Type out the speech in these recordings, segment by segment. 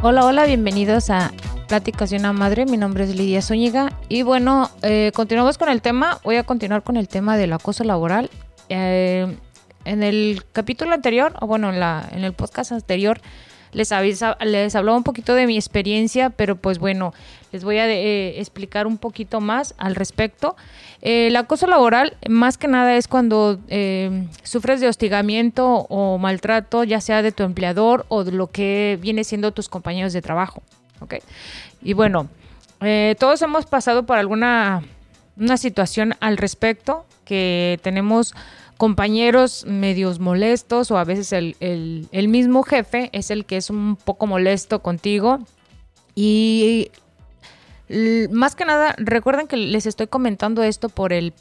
Hola, hola, bienvenidos a Pláticas de una Madre. Mi nombre es Lidia Zúñiga. Y bueno, eh, continuamos con el tema. Voy a continuar con el tema del acoso laboral. Eh, en el capítulo anterior, o bueno, en, la, en el podcast anterior, les, avisa, les hablaba un poquito de mi experiencia, pero pues bueno, les voy a eh, explicar un poquito más al respecto. el acoso laboral, más que nada, es cuando sufres de hostigamiento o maltrato, ya sea de tu empleador o de lo que viene siendo tus compañeros de trabajo. ¿okay? Y bueno, eh, todos hemos pasado por alguna una situación al respecto, que tenemos compañeros medios molestos o a veces el, el, mismo jefe es el que es un poco molesto contigo. Y más que nada, recuerden que les estoy comentando esto por el,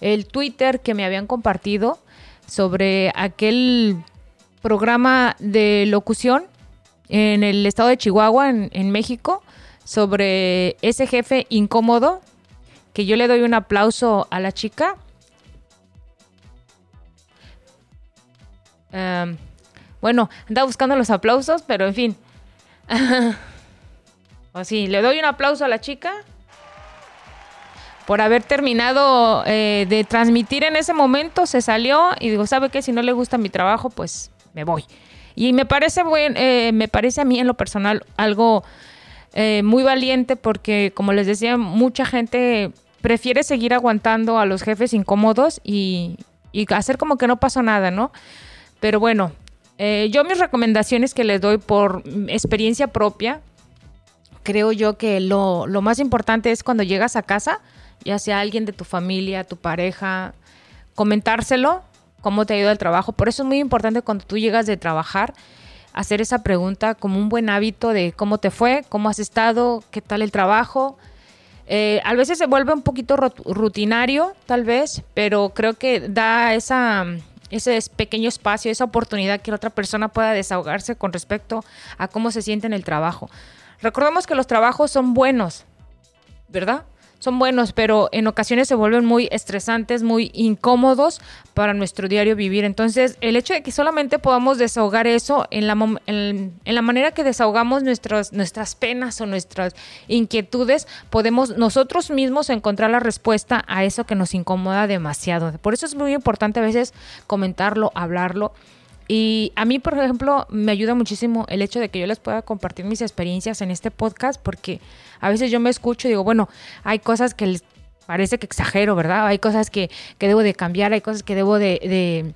el Twitter que me habían compartido sobre aquel programa de locución en el estado de Chihuahua, en, México, sobre ese jefe incómodo, que yo le doy un aplauso a la chica. Em, bueno, anda buscando los aplausos, pero en fin. o sí, le doy un aplauso a la chica por haber terminado eh, de transmitir en ese momento, se salió y digo, ¿sabe qué? Si no le gusta mi trabajo, pues me voy. Y me parece, buen, eh, me parece a mí en lo personal algo eh, muy valiente porque, como les decía, mucha gente prefiere seguir aguantando a los jefes incómodos y, hacer como que no pasó nada, ¿no? Pero bueno, eh, yo mis recomendaciones que les doy por experiencia propia, creo yo que lo, lo más importante es cuando llegas a casa, ya sea alguien de tu familia, tu pareja, comentárselo cómo te ha ido el trabajo. Por eso es muy importante cuando tú llegas de trabajar, hacer esa pregunta como un buen hábito de cómo te fue, cómo has estado, qué tal el trabajo. Eh, a veces se vuelve un poquito rutinario, tal vez, pero creo que da esa, ese pequeño espacio, esa oportunidad que la otra persona pueda desahogarse con respecto a cómo se siente en el trabajo. Recordemos que los trabajos son buenos, ¿verdad? Son buenos, pero en ocasiones se vuelven muy estresantes, muy incómodos para nuestro diario vivir. Entonces, el hecho de que solamente podamos desahogar eso en la, en, la manera que desahogamos nuestras, nuestras penas o nuestras inquietudes, podemos nosotros mismos encontrar la respuesta a eso que nos incomoda demasiado. Por eso es muy importante a veces comentarlo, hablarlo y a mí, por ejemplo, me ayuda muchísimo el hecho de que yo les pueda compartir mis experiencias en este podcast, porque a veces yo me escucho y digo, bueno, hay cosas que les parece que exagero, ¿verdad? Hay cosas que, debo de cambiar, hay cosas que debo de,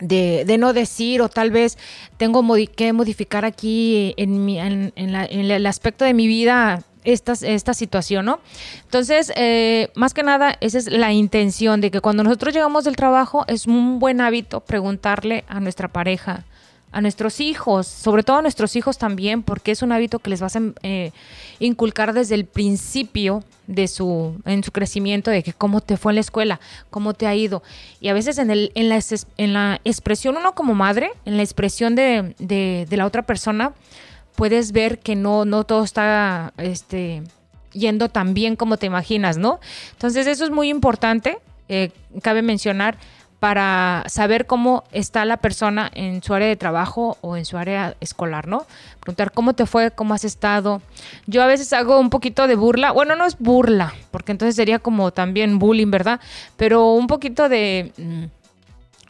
de no decir o tal vez tengo que modificar aquí en, en, en, el aspecto de mi vida esta, esta situación, ¿no? Entonces, eh, más que nada, esa es la intención de que cuando nosotros llegamos del trabajo es un buen hábito preguntarle a nuestra pareja, a nuestros hijos, sobre todo a nuestros hijos también, porque es un hábito que les vas a eh, inculcar desde el principio de su, en su crecimiento, de que cómo te fue en la escuela, cómo te ha ido. Y a veces en, el, en, la, en la expresión, uno como madre, en la expresión de, de, la otra persona, puedes ver que no, no todo está este, yendo tan bien como te imaginas, ¿no? Entonces eso es muy importante, eh, cabe mencionar, para saber cómo está la persona en su área de trabajo o en su área escolar, ¿no? Preguntar cómo te fue, cómo has estado. Yo a veces hago un poquito de burla, bueno, no es burla, porque entonces sería como también bullying, ¿verdad? Pero un poquito de mm,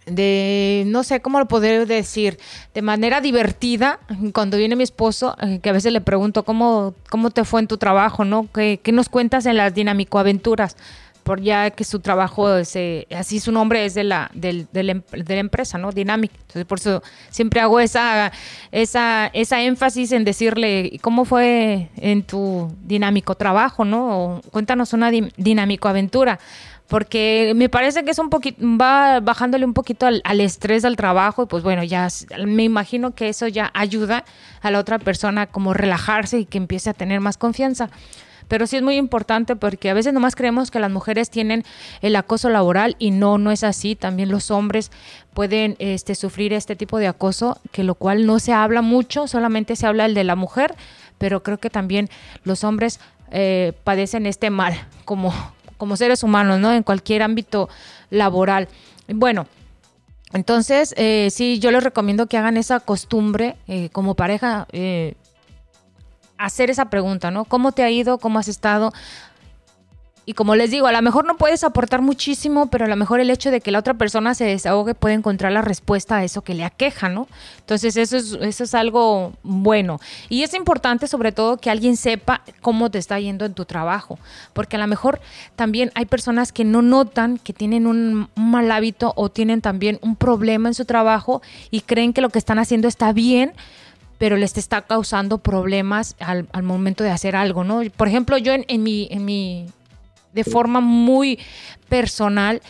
de, no sé cómo lo poder decir, de manera divertida, cuando viene mi esposo, eh, que a veces le pregunto cómo, cómo te fue en tu trabajo, ¿no? ¿Qué, nos cuentas en las dinámico aventuras? Por ya que su trabajo, así su nombre es de la, em, de la empresa, ¿no? Dynamic. Entonces, por eso siempre hago esa, esa, esa énfasis en decirle, ¿cómo fue en tu dinámico trabajo, ¿no? cuéntanos una dinámico aventura porque me parece que es un poquito, va bajándole un poquito al, estrés al trabajo y pues bueno, ya me imagino que eso ya ayuda a la otra persona como relajarse y que empiece a tener más confianza. Pero sí es muy importante porque a veces nomás creemos que las mujeres tienen el acoso laboral y no, no es así. También los hombres pueden este, sufrir este tipo de acoso, que lo cual no se habla mucho, solamente se habla el de la mujer, pero creo que también los hombres eh, padecen este mal como, como seres humanos, ¿no? En cualquier ámbito laboral. Bueno, entonces, eh, sí, yo les recomiendo que hagan esa costumbre eh, como pareja. Eh, hacer esa pregunta, ¿no? ¿Cómo te ha ido? ¿Cómo has estado? Y como les digo, a lo mejor no puedes aportar muchísimo, pero a lo mejor el hecho de que la otra persona se desahogue puede encontrar la respuesta a eso que le aqueja, ¿no? Entonces eso es, eso es algo bueno. Y es importante sobre todo que alguien sepa cómo te está yendo en tu trabajo, porque a lo mejor también hay personas que no notan que tienen un, mal hábito o tienen también un problema en su trabajo y creen que lo que están haciendo está bien pero les está causando problemas al, momento de hacer algo, ¿no? Por ejemplo, yo en, mi, en mi de forma muy personal,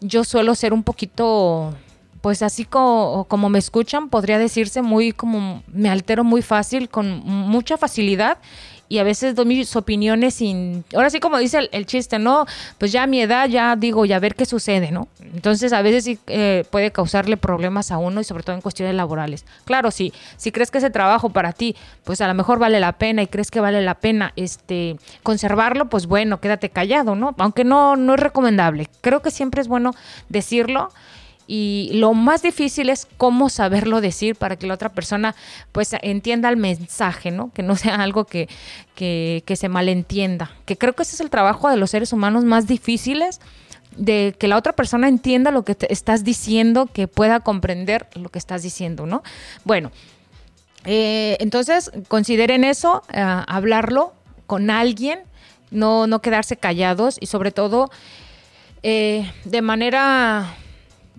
yo suelo ser un poquito, pues así como, como me escuchan, podría decirse muy como me altero muy fácil, con mucha facilidad y a veces doy mis opiniones sin, ahora sí como dice el, chiste, ¿no? Pues ya a mi edad ya digo, ya ver qué sucede, ¿no? Entonces a veces sí eh, puede causarle problemas a uno y sobre todo en cuestiones laborales. Claro, sí, si crees que ese trabajo para ti, pues a lo mejor vale la pena y crees que vale la pena este conservarlo, pues bueno, quédate callado, ¿no? Aunque no, no es recomendable. Creo que siempre es bueno decirlo y lo más difícil es cómo saberlo decir para que la otra persona pues entienda el mensaje, ¿no? Que no sea algo que, que, se malentienda. Que creo que ese es el trabajo de los seres humanos más difíciles, de que la otra persona entienda lo que estás diciendo, que pueda comprender lo que estás diciendo, ¿no? Bueno, eh, entonces consideren eso, eh, hablarlo con alguien, no, no quedarse callados y sobre todo eh, de manera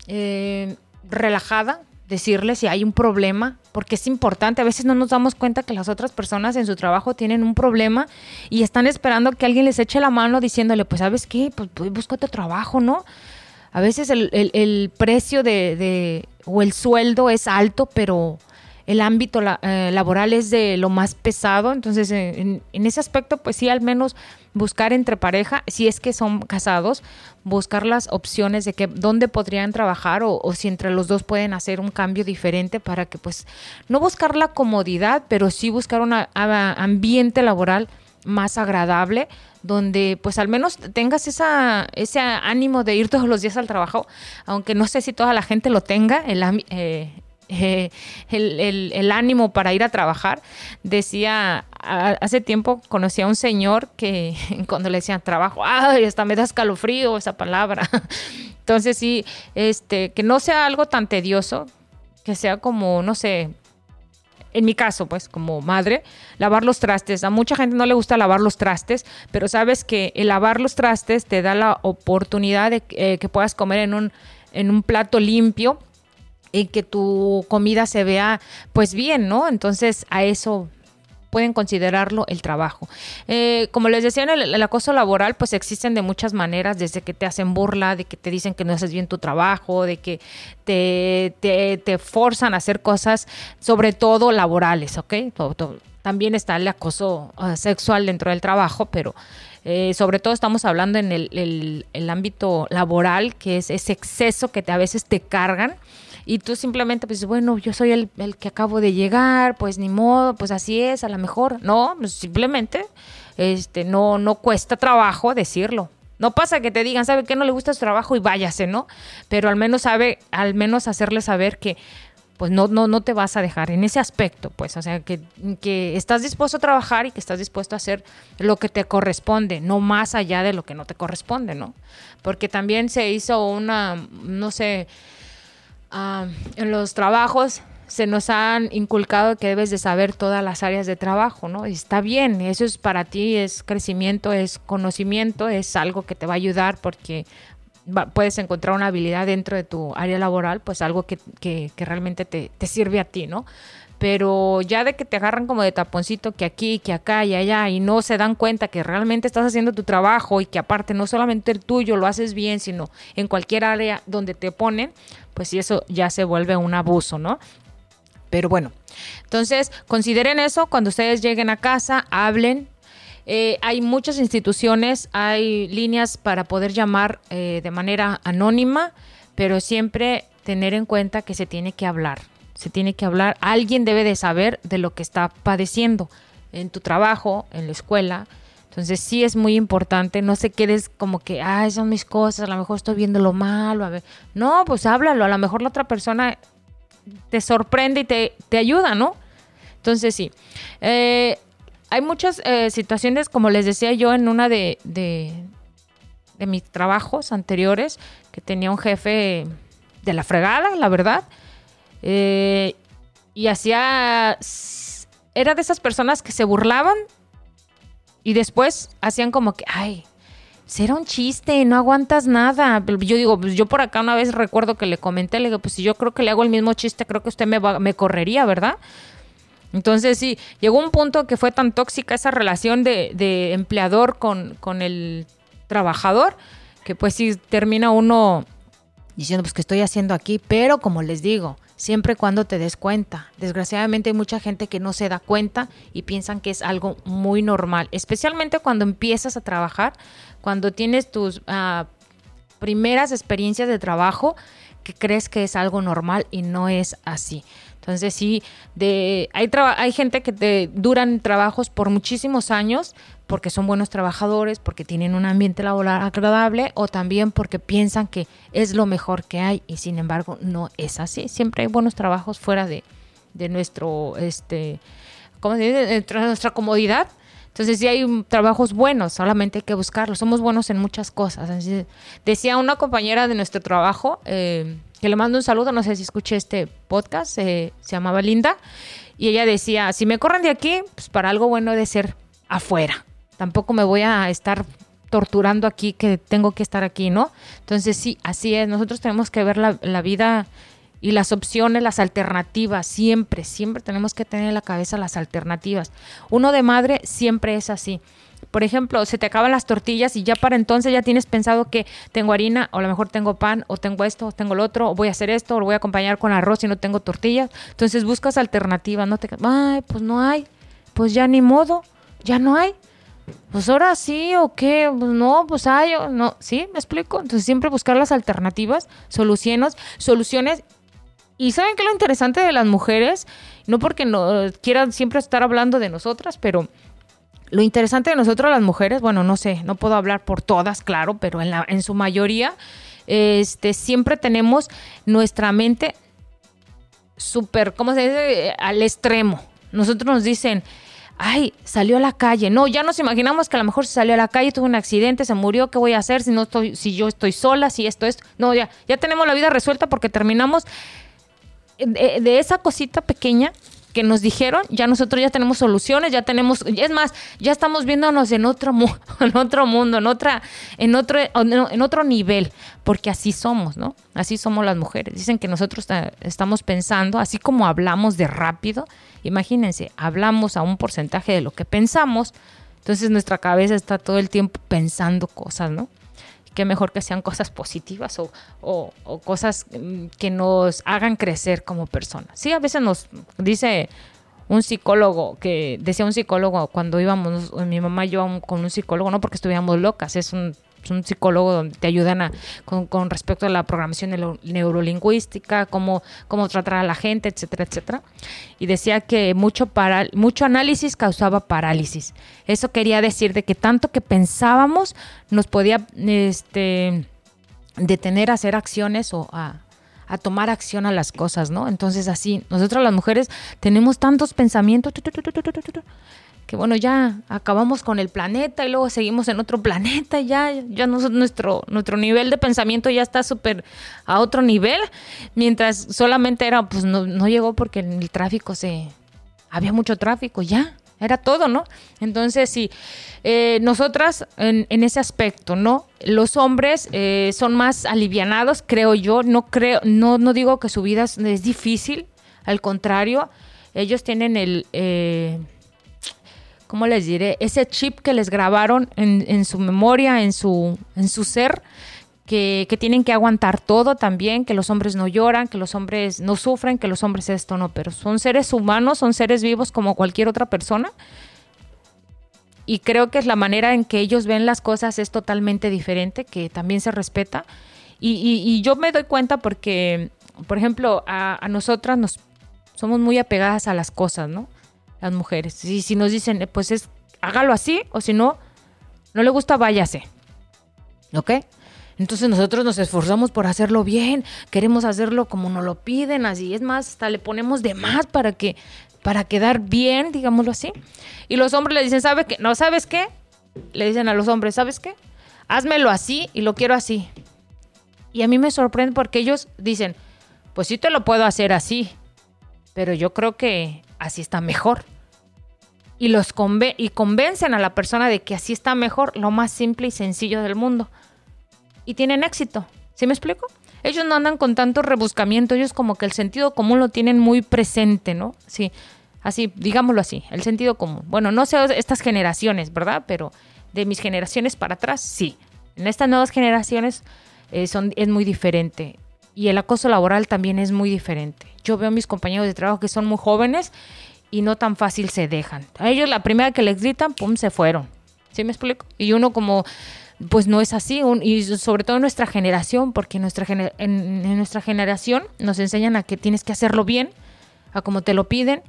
eh, relajada, decirle si hay un problema, porque es importante. A veces no nos damos cuenta que las otras personas en su trabajo tienen un problema y están esperando que alguien les eche la mano diciéndole, pues sabes qué, pues, pues busca otro trabajo, ¿no? A veces el, precio de, o el sueldo es alto, pero el ámbito eh, laboral es de lo más pesado. Entonces, en, ese aspecto, pues sí, al menos buscar entre pareja, si es que son casados, buscar las opciones de que dónde podrían trabajar o, si entre los dos pueden hacer un cambio diferente para que pues no buscar la comodidad, pero sí buscar un ambiente laboral más agradable, donde pues al menos tengas esa, ese ánimo de ir todos los días al trabajo, aunque no sé si toda la gente lo tenga, el, eh, el, ánimo para ir a trabajar. Decía, hace tiempo conocí a un señor que cuando le decían trabajo, ay, hasta me da escalofrío esa palabra. Entonces sí, este, que no sea algo tan tedioso, que sea como, no sé, en mi caso, pues como madre, lavar los trastes. A mucha gente no le gusta lavar los trastes, pero sabes que el lavar los trastes te da la oportunidad de eh, que puedas comer en un, en un plato limpio y que tu comida se vea pues bien, ¿no? Entonces a eso pueden considerarlo el trabajo. Eh, como les decía, en el, acoso laboral, pues existen de muchas maneras, desde que te hacen burla, de que te dicen que no haces bien tu trabajo, de que te, te, forzan a hacer cosas, sobre todo laborales, ¿ok? también está el acoso sexual dentro del trabajo, pero eh, sobre todo estamos hablando en el, el, ámbito laboral, que es ese exceso que te, a veces te cargan y tú simplemente pues bueno, yo soy el, que acabo de llegar, pues ni modo, pues así es, a lo mejor, no, pues, simplemente este no no cuesta trabajo decirlo. No pasa que te digan, ¿sabe qué no le gusta su trabajo y váyase, ¿no? Pero al menos sabe, al menos hacerle saber que pues no, no, no te vas a dejar en ese aspecto, pues, o sea, que, que, estás dispuesto a trabajar y que estás dispuesto a hacer lo que te corresponde, no más allá de lo que no te corresponde, ¿no? Porque también se hizo una, no sé, Ah, en los trabajos se nos han inculcado que debes de saber todas las áreas de trabajo, ¿no? está bien, eso es para ti, es crecimiento, es conocimiento, es algo que te va a ayudar porque puedes encontrar una habilidad dentro de tu área laboral, pues algo que, que, realmente te, te, sirve a ti, ¿no? Pero ya de que te agarran como de taponcito que aquí, que acá y allá y no se dan cuenta que realmente estás haciendo tu trabajo y que aparte no solamente el tuyo lo haces bien, sino en cualquier área donde te ponen, pues sí, eso ya se vuelve un abuso, ¿no? Pero bueno, entonces consideren eso cuando ustedes lleguen a casa, hablen. Eh, hay muchas instituciones, hay líneas para poder llamar eh, de manera anónima, pero siempre tener en cuenta que se tiene que hablar. Se tiene que hablar. Alguien debe de saber de lo que está padeciendo en tu trabajo, en la escuela, entonces sí es muy importante, no se quedes como que, ay, son mis cosas, a lo mejor estoy viendo lo malo, a ver. No, pues háblalo, a lo mejor la otra persona te sorprende y te, te ayuda, ¿no? Entonces sí. Eh, hay muchas eh, situaciones, como les decía yo en una de, de, de mis trabajos anteriores, que tenía un jefe de la fregada, la verdad. Eh, y hacía. Era de esas personas que se burlaban y después hacían como que, ay, será un chiste, no aguantas nada. Yo digo, pues yo por acá una vez recuerdo que le comenté, le digo, pues si yo creo que le hago el mismo chiste, creo que usted me, me correría, ¿verdad? Entonces sí, llegó un punto que fue tan tóxica esa relación de, de empleador con, con el trabajador, que pues sí termina uno diciendo, pues, ¿qué estoy haciendo aquí? Pero como les digo, siempre cuando te des cuenta. Desgraciadamente hay mucha gente que no se da cuenta y piensan que es algo muy normal, especialmente cuando empiezas a trabajar, cuando tienes tus uh, primeras experiencias de trabajo, que crees que es algo normal y no es así. Entonces sí, de, hay, hay gente que te duran trabajos por muchísimos años porque son buenos trabajadores, porque tienen un ambiente laboral agradable o también porque piensan que es lo mejor que hay y sin embargo no es así. Siempre hay buenos trabajos fuera de, de nuestro, este, ¿cómo se dice? De nuestra comodidad. Entonces sí hay trabajos buenos, solamente hay que buscarlos. Somos buenos en muchas cosas. decía una compañera de nuestro trabajo, eh, que le mando un saludo, no sé si escuché este podcast, eh, se llamaba Linda, y ella decía, si me corren de aquí, pues para algo bueno de ser afuera. Tampoco me voy a estar torturando aquí que tengo que estar aquí, ¿no? Entonces sí, así es. Nosotros tenemos que ver la, vida y las opciones, las alternativas, siempre, siempre tenemos que tener en la cabeza las alternativas. Uno de madre siempre es así por ejemplo, se te acaban las tortillas y ya para entonces ya tienes pensado que tengo harina, o a lo mejor tengo pan, o tengo esto, o tengo lo otro, o voy a hacer esto, o lo voy a acompañar con arroz y no tengo tortillas. Entonces buscas alternativas, no te... Ay, pues no hay, pues ya ni modo, ya no hay. Pues ahora sí, o qué, pues no, pues hay, no, ¿sí? ¿Me explico? Entonces siempre buscar las alternativas, soluciones, soluciones. Y ¿saben qué es lo interesante de las mujeres? No porque no quieran siempre estar hablando de nosotras, pero lo interesante de nosotros las mujeres, bueno, no sé, no puedo hablar por todas, claro, pero en, la, en su mayoría, este, siempre tenemos nuestra mente súper, ¿cómo se dice? Al extremo. Nosotros nos dicen, ay, salió a la calle. No, ya nos imaginamos que a lo mejor se salió a la calle, tuvo un accidente, se murió, ¿qué voy a hacer si no estoy, si yo estoy sola, si esto es? No, ya, ya tenemos la vida resuelta porque terminamos de, de esa cosita pequeña nos dijeron, ya nosotros ya tenemos soluciones, ya tenemos, es más, ya estamos viéndonos en otro, en otro mundo, en otra, en otro, en otro nivel, porque así somos, ¿no? Así somos las mujeres. Dicen que nosotros estamos pensando, así como hablamos de rápido, imagínense, hablamos a un porcentaje de lo que pensamos, entonces nuestra cabeza está todo el tiempo pensando cosas, ¿no? Qué mejor que sean cosas positivas o, cosas mm, que nos hagan crecer como personas. Sí, a veces nos dice un psicólogo, que decía un psicólogo cuando íbamos, mi mamá y yo con un psicólogo, no porque estuviéramos locas, es un un psicólogo donde te ayudan a, con, respecto a la programación neurolingüística, cómo, cómo tratar a la gente, etcétera, etcétera. Y decía que mucho, para, mucho análisis causaba parálisis. Eso quería decir de que tanto que pensábamos nos podía este, detener a hacer acciones o a, a tomar acción a las cosas, ¿no? Entonces así, nosotros las mujeres tenemos tantos pensamientos que bueno, ya acabamos con el planeta y luego seguimos en otro planeta ya, ya nuestro, nuestro nivel de pensamiento ya está súper a otro nivel, mientras solamente era, pues no, no llegó porque en el tráfico se, había mucho tráfico, ya, era todo, ¿no? Entonces, sí, eh, nosotras en, en, ese aspecto, ¿no? Los hombres eh, son más alivianados, creo yo, no creo, no, no digo que su vida es, difícil, al contrario, ellos tienen el... Eh, ¿cómo les diré? Ese chip que les grabaron en, su memoria, en su, en su ser, que, tienen que aguantar todo también, que los hombres no lloran, que los hombres no sufren, que los hombres esto no, pero son seres humanos, son seres vivos como cualquier otra persona. Y creo que es la manera en que ellos ven las cosas es totalmente diferente, que también se respeta. Y, yo me doy cuenta porque, por ejemplo, a, a nosotras nos somos muy apegadas a las cosas, ¿no? Las mujeres. Y si nos dicen, eh, pues es, hágalo así, o si no, no le gusta, váyase. ¿Ok? Entonces nosotros nos esforzamos por hacerlo bien, queremos hacerlo como nos lo piden, así es más, hasta le ponemos de más para que para quedar bien, digámoslo así. Y los hombres le dicen, ¿sabe qué? No, ¿sabes qué? Le dicen a los hombres, ¿sabes qué? Házmelo así y lo quiero así. Y a mí me sorprende porque ellos dicen, pues sí te lo puedo hacer así, pero yo creo que así está mejor. Y los y convencen a la persona de que así está mejor, lo más simple y sencillo del mundo. Y tienen éxito. ¿Sí me explico? Ellos no andan con tanto rebuscamiento, ellos como que el sentido común lo tienen muy presente, ¿no? Sí, así, digámoslo así, el sentido común. Bueno, no sé estas generaciones, ¿verdad? Pero de mis generaciones para atrás, sí. En estas nuevas generaciones eh, son, es muy diferente. Y el acoso laboral también es muy diferente. Yo veo a mis compañeros de trabajo que son muy jóvenes y no tan fácil se dejan. A ellos la primera que les gritan, pum, se fueron. ¿Sí me explico? Y uno como, pues no es así. y sobre todo en nuestra generación, porque nuestra en, nuestra generación nos enseñan a que tienes que hacerlo bien, a como te lo piden.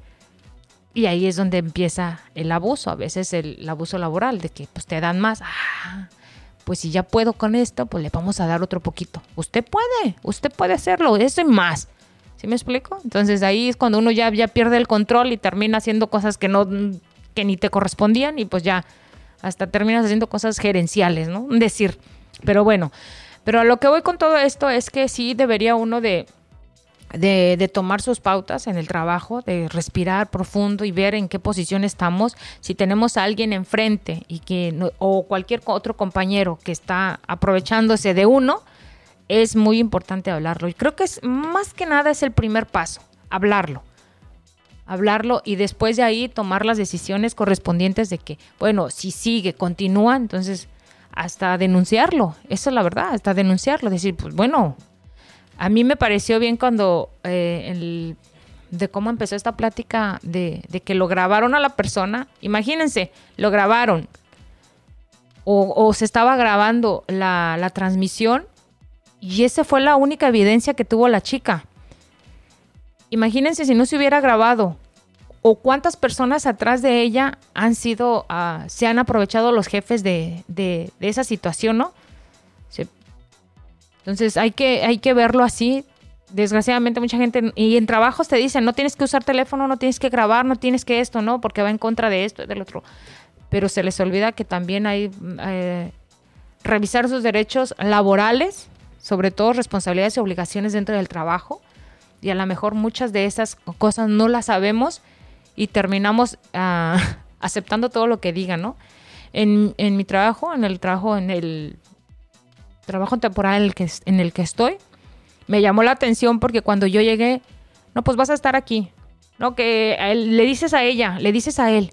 Y ahí es donde empieza el abuso, a veces el, abuso laboral, de que pues te dan más. Ah, pues si ya puedo con esto, pues le vamos a dar otro poquito. Usted puede, usted puede hacerlo, eso y más. ¿Sí me explico? Entonces ahí es cuando uno ya, ya pierde el control y termina haciendo cosas que no que ni te correspondían y pues ya hasta terminas haciendo cosas gerenciales, ¿no? Decir. Pero bueno, pero a lo que voy con todo esto es que sí debería uno de, de, de, tomar sus pautas en el trabajo, de respirar profundo y ver en qué posición estamos. Si tenemos a alguien enfrente y que, o cualquier otro compañero que está aprovechándose de uno, es muy importante hablarlo. Y creo que es más que nada es el primer paso, hablarlo. Hablarlo y después de ahí tomar las decisiones correspondientes de que, bueno, si sigue, continúa, entonces hasta denunciarlo. Eso es la verdad, hasta denunciarlo. Decir, pues bueno, a mí me pareció bien cuando eh, de cómo empezó esta plática de, que lo grabaron a la persona. Imagínense, lo grabaron. O, se estaba grabando la, transmisión y esa fue la única evidencia que tuvo la chica. Imagínense si no se hubiera grabado o cuántas personas atrás de ella han sido, uh, se han aprovechado los jefes de, de, esa situación, ¿no? Entonces hay que, hay que verlo así. Desgraciadamente mucha gente, y en trabajos te dicen, no tienes que usar teléfono, no tienes que grabar, no tienes que esto, ¿no? Porque va en contra de esto y del otro. Pero se les olvida que también hay eh, revisar sus derechos laborales sobre todo responsabilidades y obligaciones dentro del trabajo. Y a lo mejor muchas de esas cosas no las sabemos y terminamos ah, aceptando todo lo que digan, ¿no? En, mi trabajo, en el trabajo, en el trabajo temporal en el, que, en el que estoy, me llamó la atención porque cuando yo llegué, no, pues vas a estar aquí, ¿no? Que le dices a ella, le dices a él,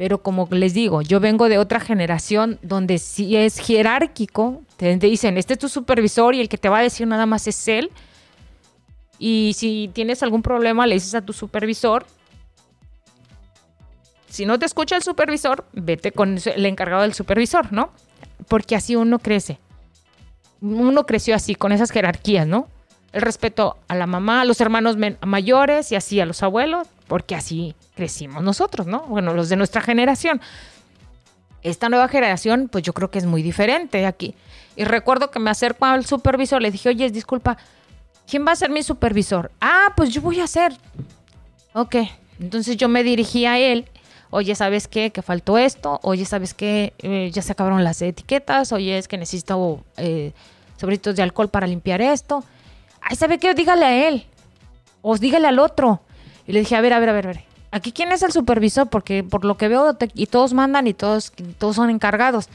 pero como les digo, yo vengo de otra generación donde si es jerárquico, te, dicen, este es tu supervisor y el que te va a decir nada más es él. Y si tienes algún problema, le dices a tu supervisor. Si no te escucha el supervisor, vete con el encargado del supervisor, ¿no? Porque así uno crece. Uno creció así, con esas jerarquías, ¿no? El respeto a la mamá, a los hermanos mayores y así a los abuelos, porque así crecimos nosotros, ¿no? Bueno, los de nuestra generación. Esta nueva generación, pues yo creo que es muy diferente aquí. Y recuerdo que me acerco al supervisor, le dije, oye, disculpa, ¿quién va a ser mi supervisor? Ah, pues yo voy a ser. Ok, entonces yo me dirigí a él. Oye, ¿sabes qué? Que faltó esto. Oye, ¿sabes qué? Eh, ya se acabaron las etiquetas. Oye, es que necesito eh, sobritos de alcohol para limpiar esto. Ay, ¿sabe qué? Dígale a él. O dígale al otro. Y le dije, a ver, a ver, a ver, a ver. Aquí quién es el supervisor, porque por lo que veo, y todos mandan y todos, todos son encargados.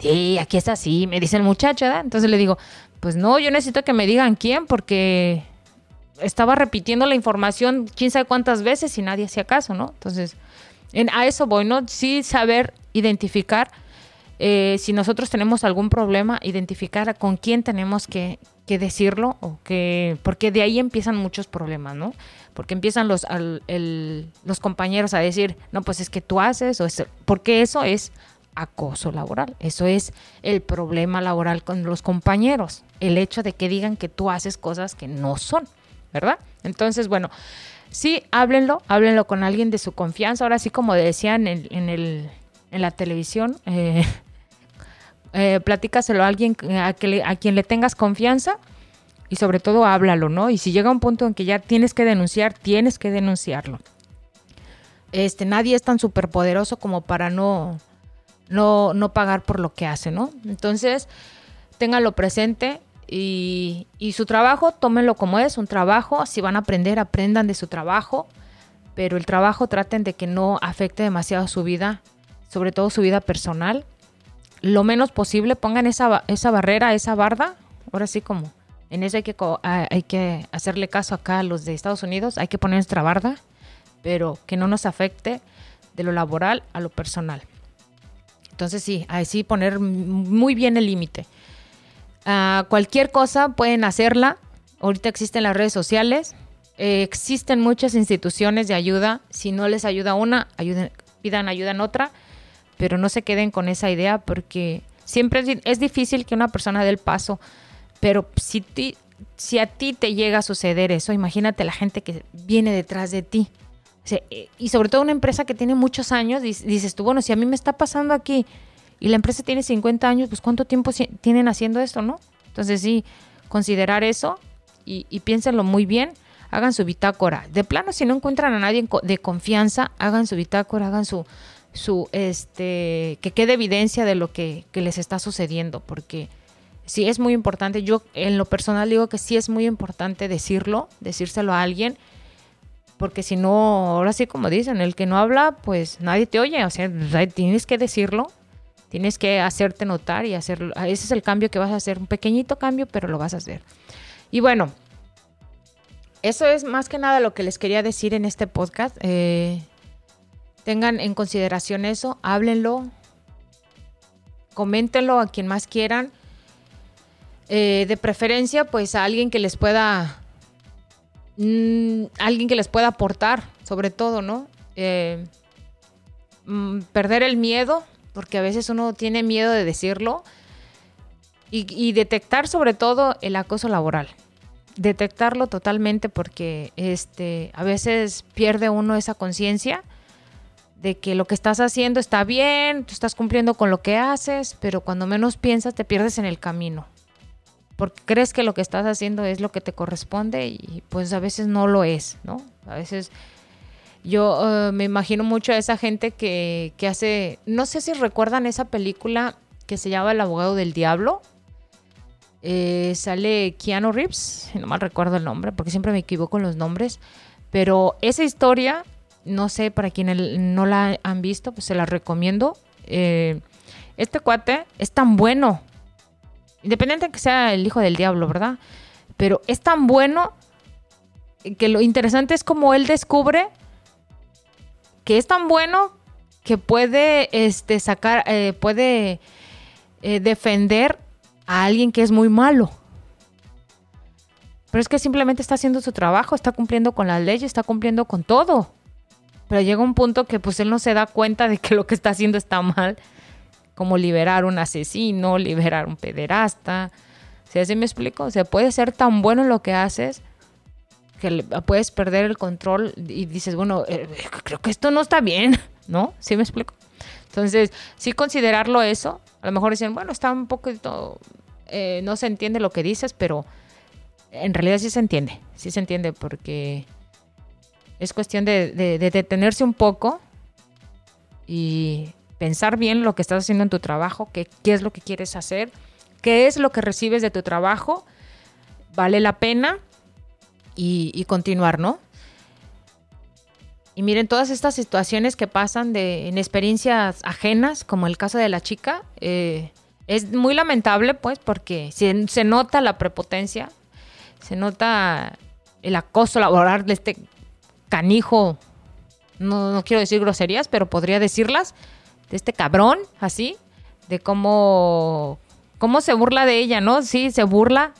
Sí, aquí está así, me dice el muchacho, ¿verdad? Entonces le digo, pues no, yo necesito que me digan quién, porque estaba repitiendo la información quién sabe cuántas veces y nadie hacía caso, ¿no? Entonces, en, a eso voy, ¿no? Sí saber identificar eh, si nosotros tenemos algún problema, identificar con quién tenemos que, que decirlo, o que, porque de ahí empiezan muchos problemas, ¿no? porque empiezan los, los compañeros a decir, no, pues es que tú haces, o es, porque eso es acoso laboral, eso es el problema laboral con los compañeros, el hecho de que digan que tú haces cosas que no son, ¿verdad? Entonces, bueno, sí, háblenlo, háblenlo con alguien de su confianza, ahora sí como decían en, el, en la televisión, eh, eh, platícaselo a alguien a, quien le tengas confianza y sobre todo háblalo, ¿no? Y si llega un punto en que ya tienes que denunciar, tienes que denunciarlo. Este, nadie es tan superpoderoso como para no, no, no pagar por lo que hace, ¿no? Entonces, ténganlo presente y, su trabajo, tómenlo como es, un trabajo. Si van a aprender, aprendan de su trabajo, pero el trabajo traten de que no afecte demasiado su vida, sobre todo su vida personal. Lo menos posible, pongan esa, esa barrera, esa barda, ahora sí como en eso hay que, hay que hacerle caso acá a los de Estados Unidos, hay que poner nuestra barda, pero que no nos afecte de lo laboral a lo personal. Entonces sí, ahí sí poner muy bien el límite. Ah, cualquier cosa pueden hacerla. Ahorita existen las redes sociales, eh, existen muchas instituciones de ayuda. Si no les ayuda una, pidan ayuda en otra, pero no se queden con esa idea porque siempre es, difícil que una persona dé el paso pero si, si a ti te llega a suceder eso, imagínate la gente que viene detrás de ti. Eh, y sobre todo una empresa que tiene muchos años, dices tú, bueno, si a mí me está pasando aquí y la empresa tiene 50 años, pues ¿cuánto tiempo tienen haciendo esto, no? Entonces sí, considerar eso y, y piénsenlo muy bien, hagan su bitácora. De plano, si no encuentran a nadie de confianza, hagan su bitácora, hagan su, su, este, que quede evidencia de lo que, que les está sucediendo, porque sí es muy importante. Yo en lo personal digo que sí es muy importante decirlo, decírselo a alguien, porque si no, ahora sí como dicen, el que no habla, pues nadie te oye, o sea, tienes que decirlo, tienes que hacerte notar y hacerlo. Ese es el cambio que vas a hacer, un pequeñito cambio, pero lo vas a hacer. Y bueno, eso es más que nada lo que les quería decir en este podcast. Eh, tengan en consideración eso, háblenlo, coméntenlo a quien más quieran eh, de preferencia, pues a alguien que les pueda, mm, alguien que les pueda aportar, sobre todo, ¿no? Eh, mm, perder el miedo, porque a veces uno tiene miedo de decirlo, y, detectar sobre todo el acoso laboral. Detectarlo totalmente porque este, a veces pierde uno esa conciencia de que lo que estás haciendo está bien, tú estás cumpliendo con lo que haces, pero cuando menos piensas te pierdes en el camino porque crees que lo que estás haciendo es lo que te corresponde y pues a veces no lo es, ¿no? A veces yo eh, me imagino mucho a esa gente que, hace, no sé si recuerdan esa película que se llama El abogado del diablo. Eh, sale Keanu Reeves, no mal recuerdo el nombre, porque siempre me equivoco en los nombres, pero esa historia, no sé, para quienes no la han visto, pues se la recomiendo. Eh, este cuate es tan bueno Independiente de que sea el hijo del diablo, ¿verdad? Pero es tan bueno que lo interesante es como él descubre que es tan bueno que puede este, sacar, eh, puede eh, defender a alguien que es muy malo. Pero es que simplemente está haciendo su trabajo, está cumpliendo con las leyes, está cumpliendo con todo. Pero llega un punto que pues él no se da cuenta de que lo que está haciendo está mal como liberar un asesino, liberar un pederasta. ¿Sí así me explico? O puede ser tan bueno lo que haces que puedes perder el control y dices, bueno, eh, creo que esto no está bien, ¿no? ¿Sí me explico? Entonces, sí considerarlo eso. A lo mejor dicen, bueno, está un poquito, eh, no se entiende lo que dices, pero en realidad sí se entiende, sí se entiende porque es cuestión de, de detenerse un poco y pensar bien lo que estás haciendo en tu trabajo, qué, qué es lo que quieres hacer, qué es lo que recibes de tu trabajo, vale la pena y, continuar, ¿no? Y miren, todas estas situaciones que pasan de, en experiencias ajenas, como el caso de la chica, eh, es muy lamentable, pues, porque se, se, nota la prepotencia, se nota el acoso laboral de este canijo, no, no quiero decir groserías, pero podría decirlas, de este cabrón, así, de cómo, cómo se burla de ella, ¿no? Sí, se burla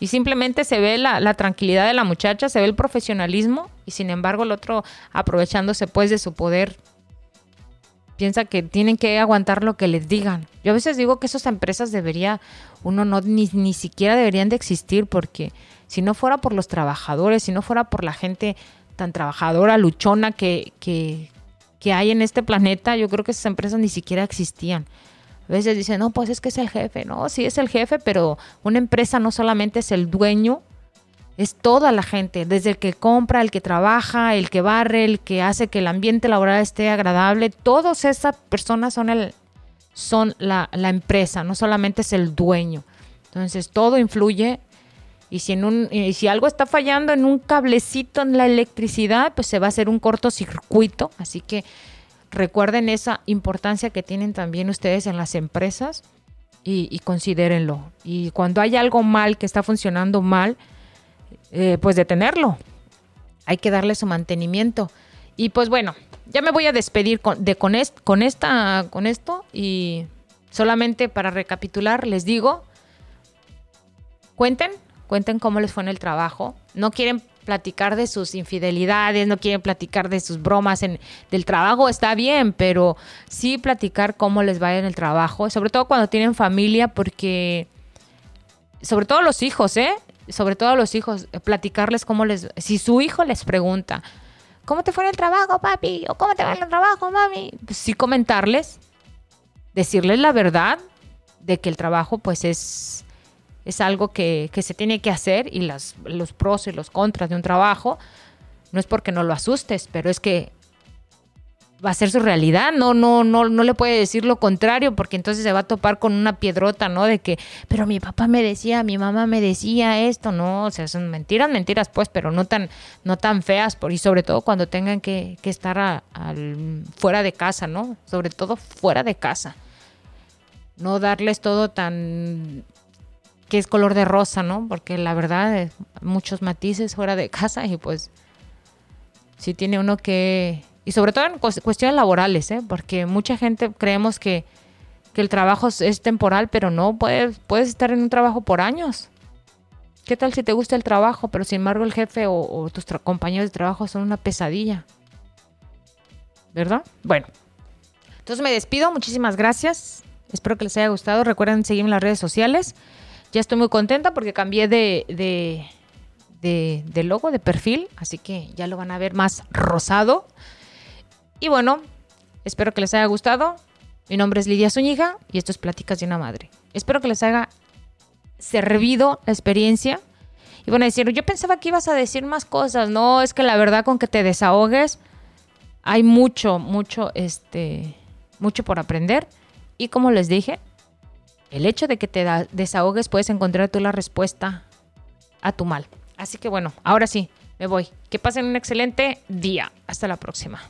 y simplemente se ve la, tranquilidad de la muchacha, se ve el profesionalismo y sin embargo el otro aprovechándose pues de su poder piensa que tienen que aguantar lo que les digan. Yo a veces digo que esas empresas debería, uno no, ni, ni siquiera deberían de existir porque si no fuera por los trabajadores, si no fuera por la gente tan trabajadora, luchona que, que, que hay en este planeta, yo creo que esas empresas ni siquiera existían. A veces dicen, no, pues es que es el jefe. No, sí es el jefe, pero una empresa no solamente es el dueño, es toda la gente, desde el que compra, el que trabaja, el que barre, el que hace que el ambiente laboral esté agradable. Todas esas personas son, el, son la, la empresa, no solamente es el dueño. Entonces todo influye y si, en un, y si algo está fallando en un cablecito en la electricidad, pues se va a hacer un cortocircuito. Así que recuerden esa importancia que tienen también ustedes en las empresas y, considérenlo. Y cuando hay algo mal que está funcionando mal, eh, pues detenerlo. Hay que darle su mantenimiento. Y pues bueno, ya me voy a despedir con, de, con, esta, con esto y solamente para recapitular les digo, cuenten, cuenten cómo les fue en el trabajo. No quieren platicar de sus infidelidades, no quieren platicar de sus bromas en, del trabajo, está bien, pero sí platicar cómo les va en el trabajo, sobre todo cuando tienen familia, porque sobre todo los hijos, ¿eh? sobre todo los hijos, eh, platicarles cómo les, si su hijo les pregunta, ¿cómo te fue en el trabajo, papi? ¿O cómo te va en el trabajo, mami? Pues sí comentarles, decirles la verdad de que el trabajo pues es, es algo que, que se tiene que hacer y las, los pros y los contras de un trabajo, no es porque no lo asustes, pero es que va a ser su realidad, no, no, no, no le puede decir lo contrario, porque entonces se va a topar con una piedrota, ¿no? De que, pero mi papá me decía, mi mamá me decía esto, no, o sea, son mentiras, mentiras, pues, pero no tan, no tan feas, por, y sobre todo cuando tengan que, que estar fuera de casa, ¿no? Sobre todo fuera de casa. No darles todo tan que es color de rosa, ¿no? Porque la verdad, muchos matices fuera de casa y pues si tiene uno que y sobre todo en cuestiones laborales, ¿eh? porque mucha gente creemos que, el trabajo es temporal, pero no, puedes, puedes estar en un trabajo por años. ¿Qué tal si te gusta el trabajo, pero sin embargo el jefe o, tus compañeros de trabajo son una pesadilla? ¿Verdad? Bueno, entonces me despido, muchísimas gracias. Espero que les haya gustado. Recuerden seguirme en las redes sociales. Ya estoy muy contenta porque cambié de, de, de, de logo, de perfil, así que ya lo van a ver más rosado. Y bueno, espero que les haya gustado. Mi nombre es Lidia Zúñiga y esto es Pláticas de una Madre. Espero que les haya servido la experiencia. Y bueno, decir, yo pensaba que ibas a decir más cosas. No, es que la verdad con que te desahogues hay mucho, mucho, este, mucho por aprender. Y como les dije, el hecho de que te desahogues puedes encontrar tú la respuesta a tu mal. Así que bueno, ahora sí, me voy. Que pasen un excelente día. Hasta la próxima.